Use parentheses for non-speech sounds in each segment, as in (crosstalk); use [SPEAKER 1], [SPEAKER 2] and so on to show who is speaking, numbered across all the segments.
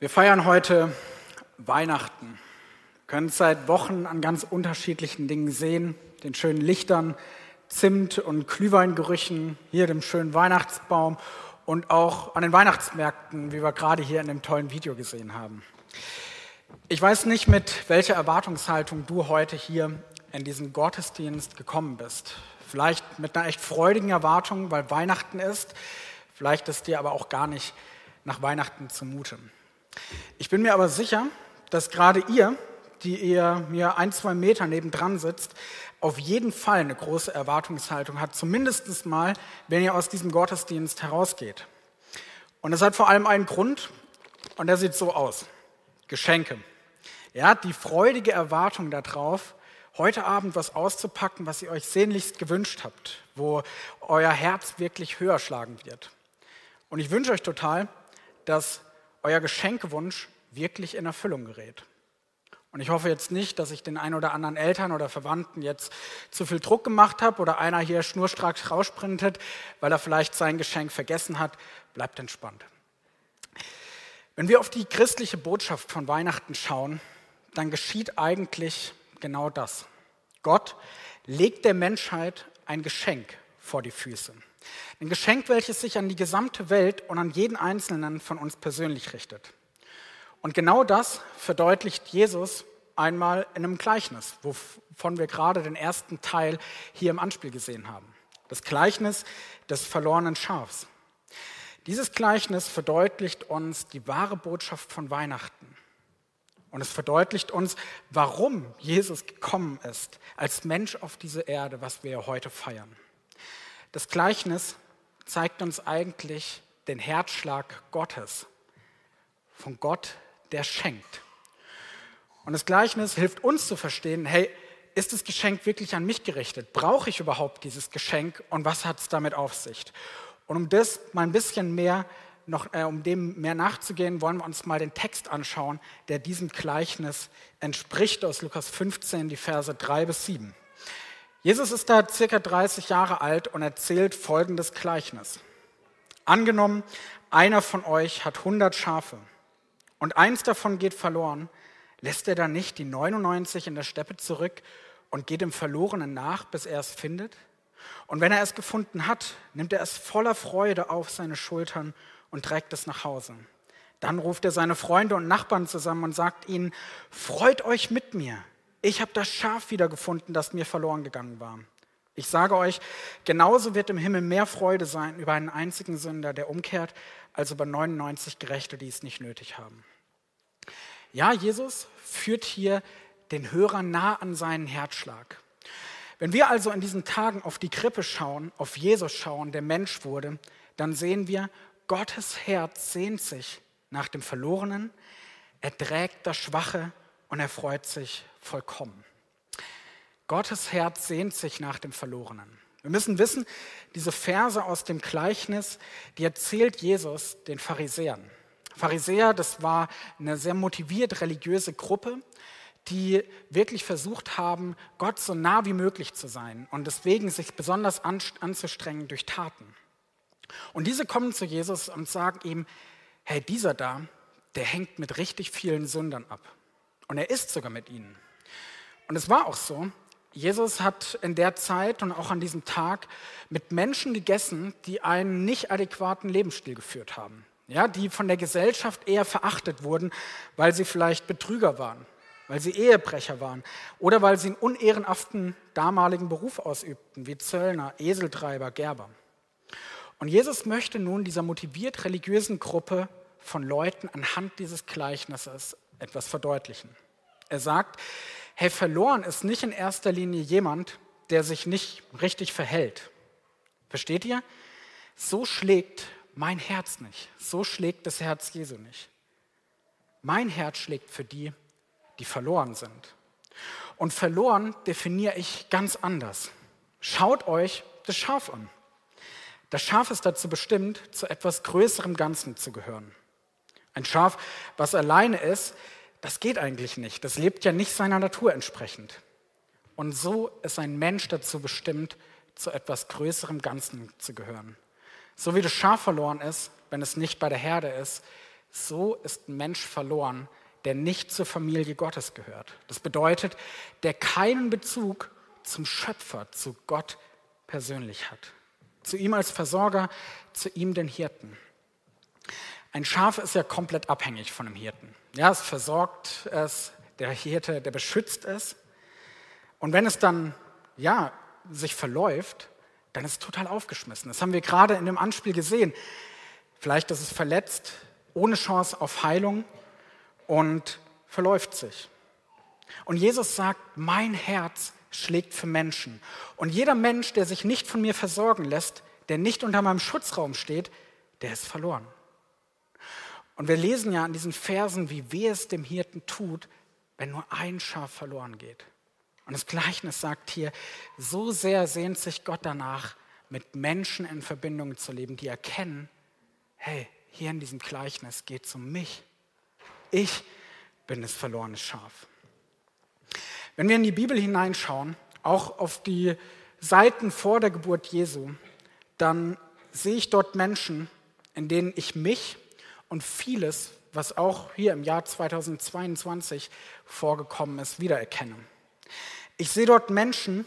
[SPEAKER 1] Wir feiern heute Weihnachten. Wir können es seit Wochen an ganz unterschiedlichen Dingen sehen, den schönen Lichtern, Zimt- und Glühweingerüchen, hier dem schönen Weihnachtsbaum und auch an den Weihnachtsmärkten, wie wir gerade hier in dem tollen Video gesehen haben. Ich weiß nicht, mit welcher Erwartungshaltung du heute hier in diesen Gottesdienst gekommen bist. Vielleicht mit einer echt freudigen Erwartung, weil Weihnachten ist. Vielleicht ist dir aber auch gar nicht nach Weihnachten zumute. Ich bin mir aber sicher, dass gerade ihr, die ihr mir ein, zwei Meter nebendran sitzt, auf jeden Fall eine große Erwartungshaltung hat, zumindest mal, wenn ihr aus diesem Gottesdienst herausgeht. Und es hat vor allem einen Grund, und der sieht so aus. Geschenke. Ja, die freudige Erwartung darauf, heute Abend was auszupacken, was ihr euch sehnlichst gewünscht habt, wo euer Herz wirklich höher schlagen wird. Und ich wünsche euch total, dass euer Geschenkewunsch wirklich in Erfüllung gerät. Und ich hoffe jetzt nicht, dass ich den ein oder anderen Eltern oder Verwandten jetzt zu viel Druck gemacht habe oder einer hier schnurstracks raussprintet, weil er vielleicht sein Geschenk vergessen hat. Bleibt entspannt. Wenn wir auf die christliche Botschaft von Weihnachten schauen, dann geschieht eigentlich genau das. Gott legt der Menschheit ein Geschenk vor die Füße. Ein Geschenk, welches sich an die gesamte Welt und an jeden Einzelnen von uns persönlich richtet. Und genau das verdeutlicht Jesus einmal in einem Gleichnis, wovon wir gerade den ersten Teil hier im Anspiel gesehen haben. Das Gleichnis des verlorenen Schafs. Dieses Gleichnis verdeutlicht uns die wahre Botschaft von Weihnachten. Und es verdeutlicht uns, warum Jesus gekommen ist als Mensch auf diese Erde, was wir heute feiern. Das Gleichnis zeigt uns eigentlich den Herzschlag Gottes, von Gott, der schenkt. Und das Gleichnis hilft uns zu verstehen, hey, ist das Geschenk wirklich an mich gerichtet? Brauche ich überhaupt dieses Geschenk und was hat es damit auf sich? Und um das mal ein bisschen mehr noch, äh, um dem mehr nachzugehen, wollen wir uns mal den Text anschauen, der diesem Gleichnis entspricht aus Lukas 15, die Verse 3 bis 7. Jesus ist da circa 30 Jahre alt und erzählt folgendes Gleichnis. Angenommen, einer von euch hat 100 Schafe und eins davon geht verloren, lässt er dann nicht die 99 in der Steppe zurück und geht dem Verlorenen nach, bis er es findet? Und wenn er es gefunden hat, nimmt er es voller Freude auf seine Schultern und trägt es nach Hause. Dann ruft er seine Freunde und Nachbarn zusammen und sagt ihnen, freut euch mit mir, ich habe das Schaf wiedergefunden, das mir verloren gegangen war. Ich sage euch, genauso wird im Himmel mehr Freude sein über einen einzigen Sünder, der umkehrt, als über 99 Gerechte, die es nicht nötig haben. Ja, Jesus führt hier den Hörer nah an seinen Herzschlag. Wenn wir also in diesen Tagen auf die Krippe schauen, auf Jesus schauen, der Mensch wurde, dann sehen wir, Gottes Herz sehnt sich nach dem Verlorenen, er trägt das Schwache und er freut sich vollkommen. Gottes Herz sehnt sich nach dem Verlorenen. Wir müssen wissen, diese Verse aus dem Gleichnis, die erzählt Jesus den Pharisäern. Pharisäer, das war eine sehr motiviert religiöse Gruppe, die wirklich versucht haben, Gott so nah wie möglich zu sein und deswegen sich besonders anzustrengen durch Taten. Und diese kommen zu Jesus und sagen ihm, hey, dieser da, der hängt mit richtig vielen Sündern ab. Und er isst sogar mit ihnen. Und es war auch so. Jesus hat in der Zeit und auch an diesem Tag mit Menschen gegessen, die einen nicht adäquaten Lebensstil geführt haben. Ja, die von der Gesellschaft eher verachtet wurden, weil sie vielleicht Betrüger waren, weil sie Ehebrecher waren oder weil sie einen unehrenhaften damaligen Beruf ausübten, wie Zöllner, Eseltreiber, Gerber. Und Jesus möchte nun dieser motiviert religiösen Gruppe von Leuten anhand dieses Gleichnisses etwas verdeutlichen. Er sagt, hey, verloren ist nicht in erster Linie jemand, der sich nicht richtig verhält. Versteht ihr? So schlägt mein Herz nicht. So schlägt das Herz Jesu nicht. Mein Herz schlägt für die, die verloren sind. Und verloren definiere ich ganz anders. Schaut euch das Schaf an. Das Schaf ist dazu bestimmt, zu etwas größerem Ganzen zu gehören. Ein Schaf, was alleine ist, das geht eigentlich nicht. Das lebt ja nicht seiner Natur entsprechend. Und so ist ein Mensch dazu bestimmt, zu etwas größerem Ganzen zu gehören. So wie das Schaf verloren ist, wenn es nicht bei der Herde ist, so ist ein Mensch verloren, der nicht zur Familie Gottes gehört. Das bedeutet, der keinen Bezug zum Schöpfer, zu Gott persönlich hat. Zu ihm als Versorger, zu ihm den Hirten. Ein Schaf ist ja komplett abhängig von dem Hirten. Ja, es versorgt es, der Hirte, der beschützt es. Und wenn es dann, ja, sich verläuft, dann ist es total aufgeschmissen. Das haben wir gerade in dem Anspiel gesehen. Vielleicht ist es verletzt, ohne Chance auf Heilung und verläuft sich. Und Jesus sagt, mein Herz schlägt für Menschen. Und jeder Mensch, der sich nicht von mir versorgen lässt, der nicht unter meinem Schutzraum steht, der ist verloren. Und wir lesen ja an diesen Versen, wie weh es dem Hirten tut, wenn nur ein Schaf verloren geht. Und das Gleichnis sagt hier, so sehr sehnt sich Gott danach, mit Menschen in Verbindung zu leben, die erkennen, hey, hier in diesem Gleichnis geht es um mich. Ich bin das verlorene Schaf. Wenn wir in die Bibel hineinschauen, auch auf die Seiten vor der Geburt Jesu, dann sehe ich dort Menschen, in denen ich mich und vieles, was auch hier im Jahr 2022 vorgekommen ist, wiedererkenne. Ich sehe dort Menschen,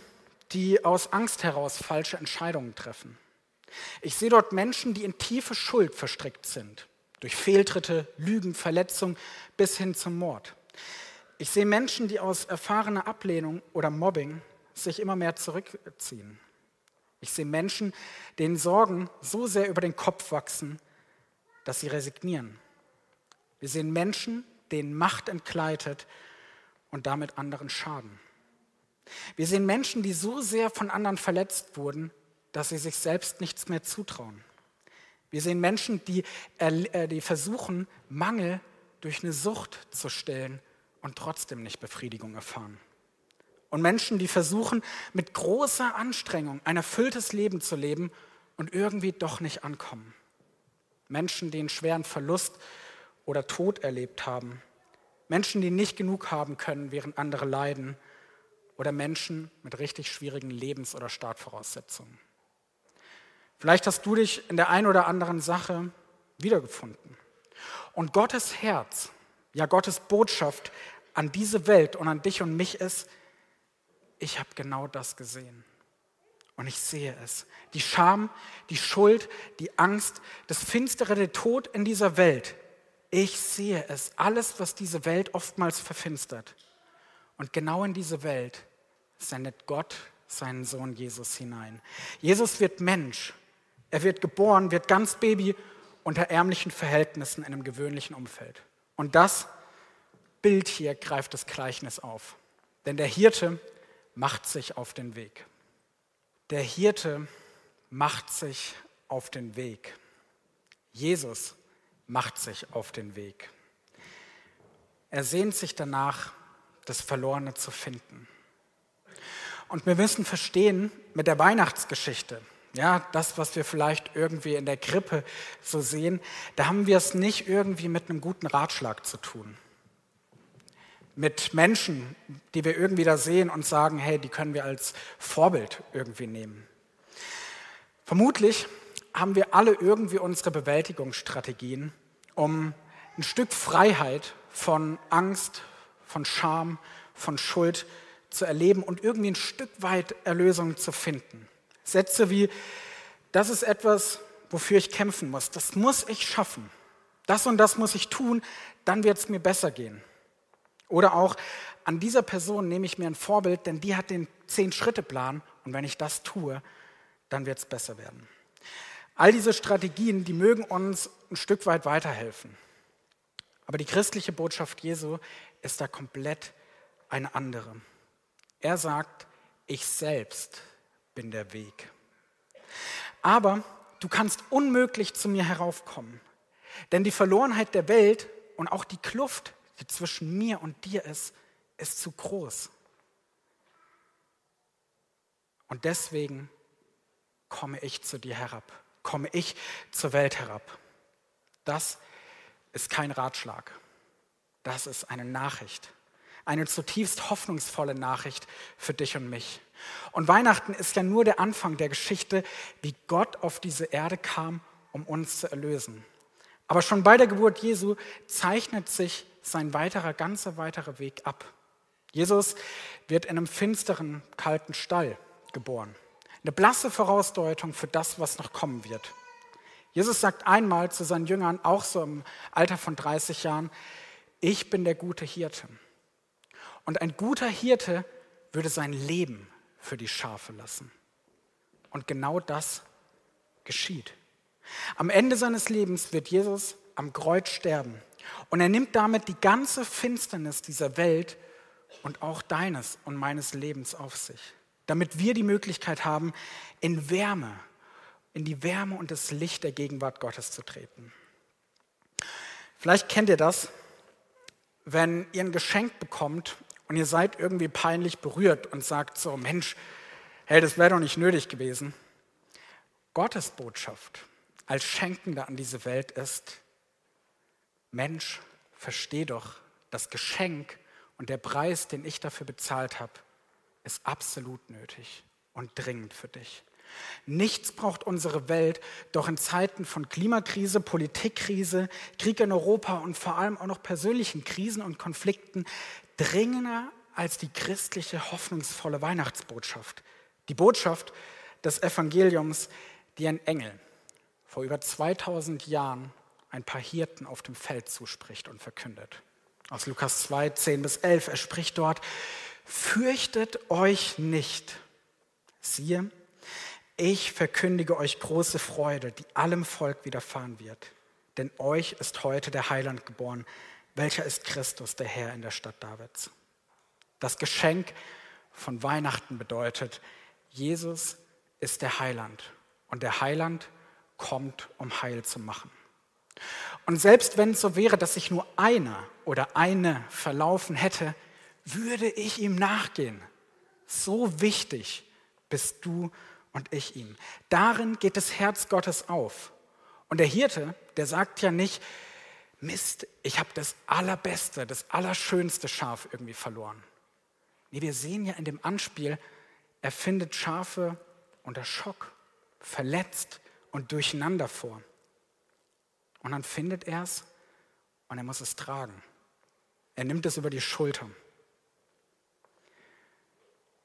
[SPEAKER 1] die aus Angst heraus falsche Entscheidungen treffen. Ich sehe dort Menschen, die in tiefe Schuld verstrickt sind, durch Fehltritte, Lügen, Verletzung bis hin zum Mord. Ich sehe Menschen, die aus erfahrener Ablehnung oder Mobbing sich immer mehr zurückziehen. Ich sehe Menschen, denen Sorgen so sehr über den Kopf wachsen, dass sie resignieren. Wir sehen Menschen, denen Macht entgleitet und damit anderen schaden. Wir sehen Menschen, die so sehr von anderen verletzt wurden, dass sie sich selbst nichts mehr zutrauen. Wir sehen Menschen, die, äh, die versuchen, Mangel durch eine Sucht zu stillen und trotzdem nicht Befriedigung erfahren. Und Menschen, die versuchen, mit großer Anstrengung ein erfülltes Leben zu leben und irgendwie doch nicht ankommen. Menschen, die einen schweren Verlust oder Tod erlebt haben. Menschen, die nicht genug haben können, während andere leiden. Oder Menschen mit richtig schwierigen Lebens- oder Startvoraussetzungen. Vielleicht hast du dich in der einen oder anderen Sache wiedergefunden. Und Gottes Herz, ja Gottes Botschaft an diese Welt und an dich und mich ist, ich habe genau das gesehen. Und ich sehe es. Die Scham, die Schuld, die Angst, das Finstere, der Tod in dieser Welt. Ich sehe es. Alles, was diese Welt oftmals verfinstert. Und genau in diese Welt sendet Gott seinen Sohn Jesus hinein. Jesus wird Mensch er wird geboren, wird ganz Baby unter ärmlichen Verhältnissen in einem gewöhnlichen Umfeld. Und das Bild hier greift das Gleichnis auf. Denn der Hirte macht sich auf den Weg. Der Hirte macht sich auf den Weg. Jesus macht sich auf den Weg. Er sehnt sich danach, das Verlorene zu finden. Und wir müssen verstehen mit der Weihnachtsgeschichte, ja, das, was wir vielleicht irgendwie in der Krippe so sehen, da haben wir es nicht irgendwie mit einem guten Ratschlag zu tun. Mit Menschen, die wir irgendwie da sehen und sagen, hey, die können wir als Vorbild irgendwie nehmen. Vermutlich haben wir alle irgendwie unsere Bewältigungsstrategien, um ein Stück Freiheit von Angst, von Scham, von Schuld zu erleben und irgendwie ein Stück weit Erlösung zu finden. Sätze wie, das ist etwas, wofür ich kämpfen muss. Das muss ich schaffen. Das und das muss ich tun, dann wird es mir besser gehen. Oder auch, an dieser Person nehme ich mir ein Vorbild, denn die hat den Zehn-Schritte-Plan und wenn ich das tue, dann wird es besser werden. All diese Strategien, die mögen uns ein Stück weit weiterhelfen. Aber die christliche Botschaft Jesu ist da komplett eine andere. Er sagt, ich selbst bin der Weg. Aber du kannst unmöglich zu mir heraufkommen, denn die Verlorenheit der Welt und auch die Kluft, die zwischen mir und dir ist, ist zu groß. Und deswegen komme ich zu dir herab, komme ich zur Welt herab. Das ist kein Ratschlag, das ist eine Nachricht, eine zutiefst hoffnungsvolle Nachricht für dich und mich. Und Weihnachten ist ja nur der Anfang der Geschichte, wie Gott auf diese Erde kam, um uns zu erlösen. Aber schon bei der Geburt Jesu zeichnet sich sein weiterer, ganzer weiterer Weg ab. Jesus wird in einem finsteren, kalten Stall geboren. Eine blasse Vorausdeutung für das, was noch kommen wird. Jesus sagt einmal zu seinen Jüngern, auch so im Alter von 30 Jahren, ich bin der gute Hirte. Und ein guter Hirte würde sein Leben für die Schafe lassen. Und genau das geschieht. Am Ende seines Lebens wird Jesus am Kreuz sterben. Und er nimmt damit die ganze Finsternis dieser Welt und auch deines und meines Lebens auf sich, damit wir die Möglichkeit haben, in Wärme, in die Wärme und das Licht der Gegenwart Gottes zu treten. Vielleicht kennt ihr das, wenn ihr ein Geschenk bekommt und ihr seid irgendwie peinlich berührt und sagt so, Mensch, hey, das wäre doch nicht nötig gewesen. Gottes Botschaft als Schenkender an diese Welt ist, Mensch, versteh doch, das Geschenk und der Preis, den ich dafür bezahlt habe, ist absolut nötig und dringend für dich. Nichts braucht unsere Welt, doch in Zeiten von Klimakrise, Politikkrise, Krieg in Europa und vor allem auch noch persönlichen Krisen und Konflikten dringender als die christliche, hoffnungsvolle Weihnachtsbotschaft. Die Botschaft des Evangeliums, die ein Engel vor über 2000 Jahren ein paar Hirten auf dem Feld zuspricht und verkündet. Aus Lukas 2, 10 bis 11. Er spricht dort, fürchtet euch nicht. Siehe, ich verkündige euch große Freude, die allem Volk widerfahren wird. Denn euch ist heute der Heiland geboren, welcher ist Christus, der Herr in der Stadt Davids. Das Geschenk von Weihnachten bedeutet, Jesus ist der Heiland und der Heiland kommt, um Heil zu machen. Und selbst wenn es so wäre, dass sich nur einer oder eine verlaufen hätte, würde ich ihm nachgehen. So wichtig bist du und ich ihm. Darin geht das Herz Gottes auf. Und der Hirte, der sagt ja nicht, Mist, ich habe das allerbeste, das allerschönste Schaf irgendwie verloren. Nee, wir sehen ja in dem Anspiel, er findet Schafe unter Schock, verletzt und durcheinander vor. Und dann findet er es und er muss es tragen. Er nimmt es über die Schulter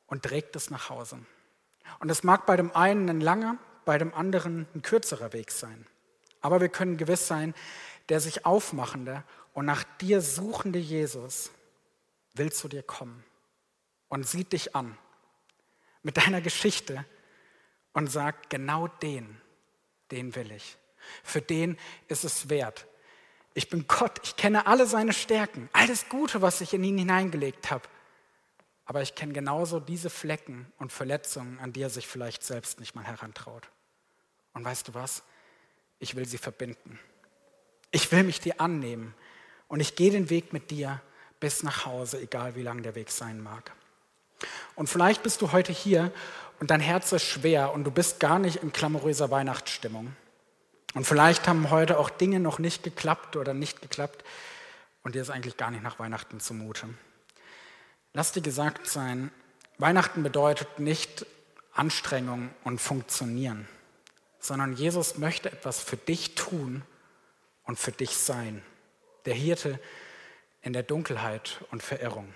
[SPEAKER 1] und trägt es nach Hause. Und es mag bei dem einen ein langer, bei dem anderen ein kürzerer Weg sein. Aber wir können gewiss sein, der sich aufmachende und nach dir suchende Jesus will zu dir kommen und sieht dich an mit deiner Geschichte und sagt, genau den, den will ich. Für den ist es wert. Ich bin Gott, ich kenne alle seine Stärken, alles Gute, was ich in ihn hineingelegt habe. Aber ich kenne genauso diese Flecken und Verletzungen, an die er sich vielleicht selbst nicht mal herantraut. Und weißt du was? Ich will sie verbinden. Ich will mich dir annehmen. Und ich gehe den Weg mit dir bis nach Hause, egal wie lang der Weg sein mag. Und vielleicht bist du heute hier und dein Herz ist schwer und du bist gar nicht in klamouröser Weihnachtsstimmung. Und vielleicht haben heute auch Dinge noch nicht geklappt oder nicht geklappt und dir ist eigentlich gar nicht nach Weihnachten zumute. Lass dir gesagt sein, Weihnachten bedeutet nicht Anstrengung und Funktionieren, sondern Jesus möchte etwas für dich tun und für dich sein. Der Hirte in der Dunkelheit und Verirrung.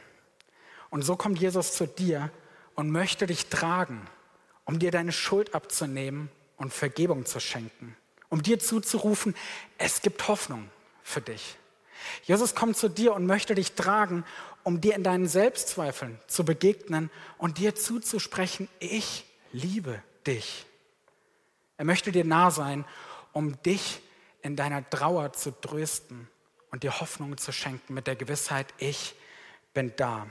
[SPEAKER 1] Und so kommt Jesus zu dir und möchte dich tragen, um dir deine Schuld abzunehmen und Vergebung zu schenken, um dir zuzurufen, es gibt Hoffnung für dich. Jesus kommt zu dir und möchte dich tragen, um dir in deinen Selbstzweifeln zu begegnen und dir zuzusprechen, ich liebe dich. Er möchte dir nah sein, um dich in deiner Trauer zu trösten und dir Hoffnung zu schenken mit der Gewissheit, ich bin da.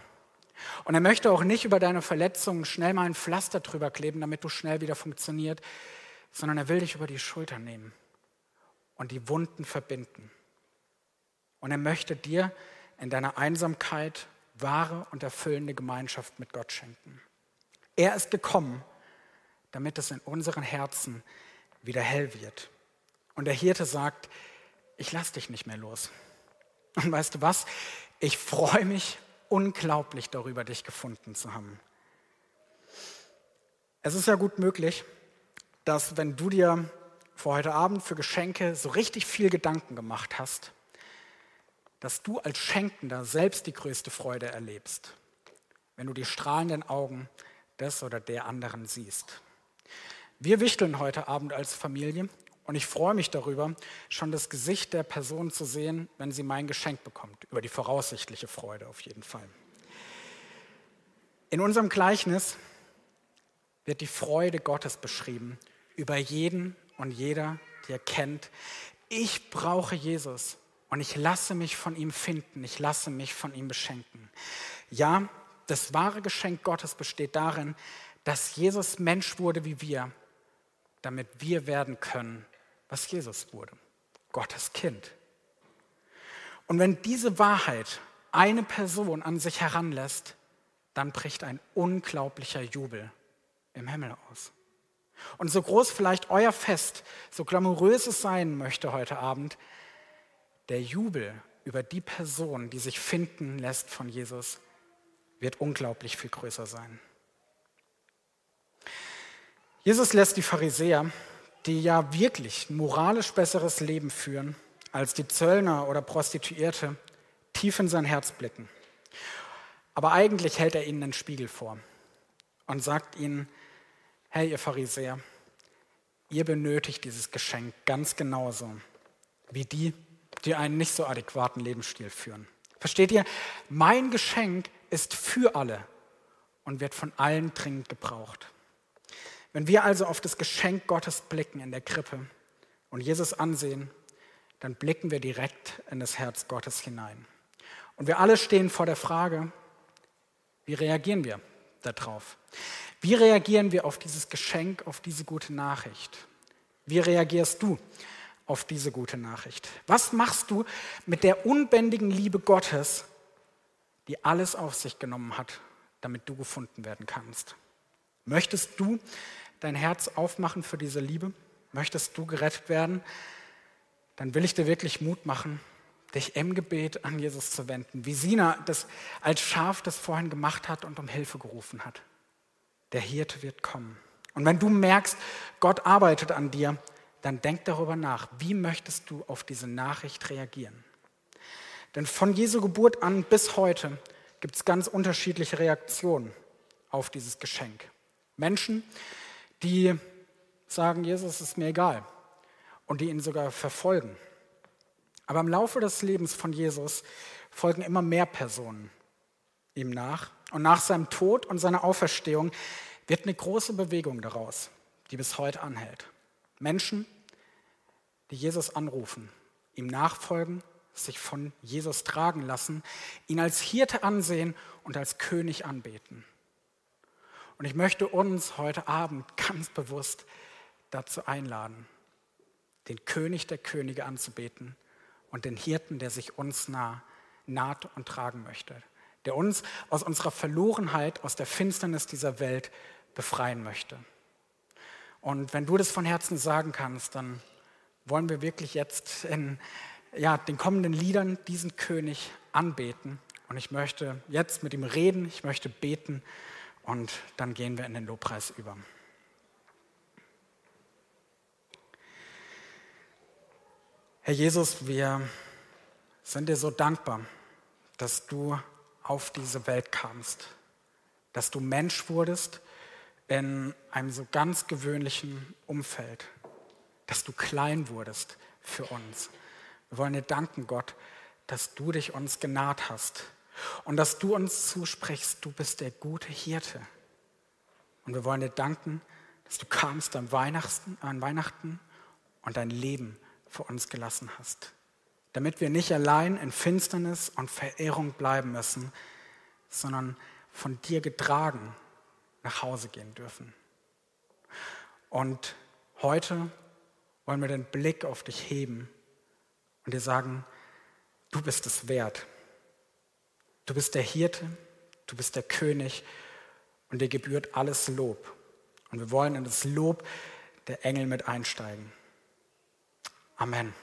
[SPEAKER 1] Und er möchte auch nicht über deine Verletzungen schnell mal ein Pflaster drüber kleben, damit du schnell wieder funktioniert, sondern er will dich über die Schulter nehmen und die Wunden verbinden. Und er möchte dir in deiner Einsamkeit wahre und erfüllende Gemeinschaft mit Gott schenken. Er ist gekommen, damit es in unseren Herzen wieder hell wird. Und der Hirte sagt, ich lass dich nicht mehr los. Und weißt du was? Ich freue mich unglaublich darüber, dich gefunden zu haben. Es ist ja gut möglich, dass wenn du dir vor heute Abend für Geschenke so richtig viel Gedanken gemacht hast, dass du als Schenkender selbst die größte Freude erlebst, wenn du die strahlenden Augen des oder der anderen siehst. Wir wichteln heute Abend als Familie und ich freue mich darüber, schon das Gesicht der Person zu sehen, wenn sie mein Geschenk bekommt, über die voraussichtliche Freude auf jeden Fall. In unserem Gleichnis wird die Freude Gottes beschrieben über jeden und jeder, der kennt, ich brauche Jesus und ich lasse mich von ihm finden, ich lasse mich von ihm beschenken. Ja, das wahre Geschenk Gottes besteht darin, dass Jesus Mensch wurde wie wir, damit wir werden können, was Jesus wurde, Gottes Kind. Und wenn diese Wahrheit eine Person an sich heranlässt, dann bricht ein unglaublicher Jubel im Himmel aus. Und so groß vielleicht euer Fest, so glamourös es sein möchte heute Abend, der Jubel über die Person, die sich finden lässt von Jesus, wird unglaublich viel größer sein. Jesus lässt die Pharisäer, die ja wirklich moralisch besseres Leben führen als die Zöllner oder Prostituierte, tief in sein Herz blicken. Aber eigentlich hält er ihnen einen Spiegel vor und sagt ihnen, hey ihr Pharisäer, ihr benötigt dieses Geschenk ganz genauso wie die, die einen nicht so adäquaten Lebensstil führen. Versteht ihr? Mein Geschenk ist für alle und wird von allen dringend gebraucht. Wenn wir also auf das Geschenk Gottes blicken in der Krippe und Jesus ansehen, dann blicken wir direkt in das Herz Gottes hinein. Und wir alle stehen vor der Frage, wie reagieren wir darauf? Wie reagieren wir auf dieses Geschenk, auf diese gute Nachricht? Wie reagierst du auf diese gute Nachricht? Was machst du mit der unbändigen Liebe Gottes, die alles auf sich genommen hat, damit du gefunden werden kannst? Möchtest du dein Herz aufmachen für diese Liebe? Möchtest du gerettet werden? Dann will ich dir wirklich Mut machen, dich im Gebet an Jesus zu wenden, wie Sina das als Schaf das vorhin gemacht hat und um Hilfe gerufen hat. Der Hirte wird kommen. Und wenn du merkst, Gott arbeitet an dir, dann denk darüber nach, wie möchtest du auf diese Nachricht reagieren? Denn von Jesu Geburt an bis heute gibt es ganz unterschiedliche Reaktionen auf dieses Geschenk. Menschen, die sagen, Jesus ist mir egal und die ihn sogar verfolgen. Aber im Laufe des Lebens von Jesus folgen immer mehr Personen ihm nach. Und nach seinem Tod und seiner Auferstehung wird eine große Bewegung daraus, die bis heute anhält. Menschen, die Jesus anrufen, ihm nachfolgen, sich von Jesus tragen lassen, ihn als Hirte ansehen und als König anbeten. Und ich möchte uns heute Abend (laughs) ganz bewusst dazu einladen, den König der Könige anzubeten und den Hirten, der sich uns nah, naht und tragen möchte, der uns aus unserer Verlorenheit, aus der Finsternis dieser Welt befreien möchte. Und wenn du das von Herzen sagen kannst, dann wollen wir wirklich jetzt in ja, den kommenden Liedern diesen König anbeten. Und ich möchte jetzt mit ihm reden, ich möchte beten und dann gehen wir in den Lobpreis über. Herr Jesus, wir sind dir so dankbar, dass du auf diese Welt kamst, dass du Mensch wurdest in einem so ganz gewöhnlichen Umfeld, dass du klein wurdest für uns. Wir wollen dir danken, Gott, dass du dich uns genaht hast und dass du uns zusprichst, du bist der gute Hirte. Und wir wollen dir danken, dass du kamst an Weihnachten, an Weihnachten und dein Leben für uns gelassen hast, damit wir nicht allein in Finsternis und Verehrung bleiben müssen, sondern von dir getragen nach Hause gehen dürfen. Und heute wollen wir den Blick auf dich heben und dir sagen, du bist es wert. Du bist der Hirte, du bist der König und dir gebührt alles Lob. Und wir wollen in das Lob der Engel mit einsteigen. Amen.